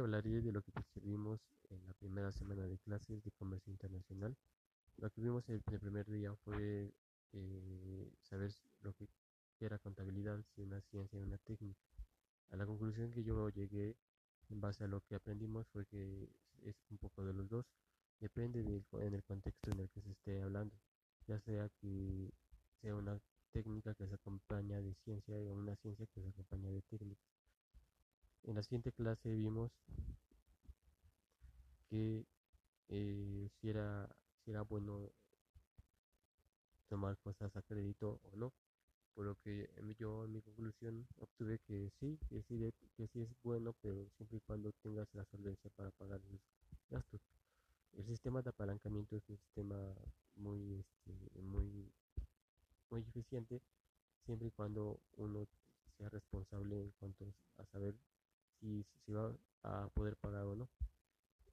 hablaré de lo que vimos en la primera semana de clases de comercio internacional. Lo que vimos el, el primer día fue eh, saber lo que era contabilidad, si una ciencia y una técnica. A la conclusión que yo llegué en base a lo que aprendimos fue que es un poco de los dos. Depende del en el contexto en el que se esté hablando, ya sea que sea una técnica que se acompaña de ciencia o una ciencia que se acompaña de técnica. En la siguiente clase vimos que eh, si, era, si era bueno tomar cosas a crédito o no. Por lo que yo en mi conclusión obtuve que sí, que sí, que sí es bueno, pero siempre y cuando tengas la solvencia para pagar los gastos. El sistema de apalancamiento es un sistema muy, este, muy, muy eficiente siempre y cuando uno sea responsable en cuanto a saber si, si va a poder pagar o no.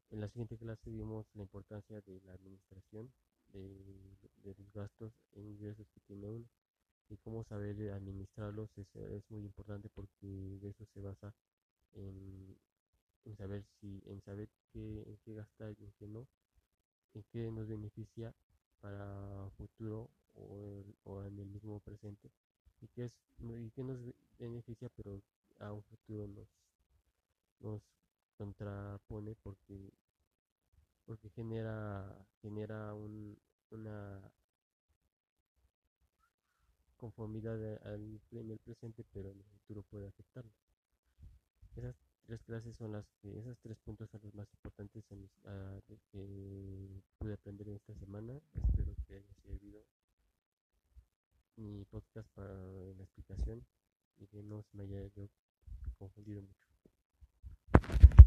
En la siguiente clase vimos la importancia de la administración de, los gastos e ingresos que tiene uno y cómo saber administrarlos es, es muy importante porque de eso se basa en, en saber si en saber qué, en qué gastar y en qué no, en qué nos beneficia para futuro o, o en el mismo presente y qué es y qué nos beneficia pero a un futuro nos nos contrapone porque porque genera genera un, una conformidad en el presente pero en el futuro puede afectarlo. Esas tres clases son las que esos tres puntos son los más importantes en, uh, que pude aprender en esta semana. Espero que haya servido mi podcast para la explicación y que no se me haya yo confundido mucho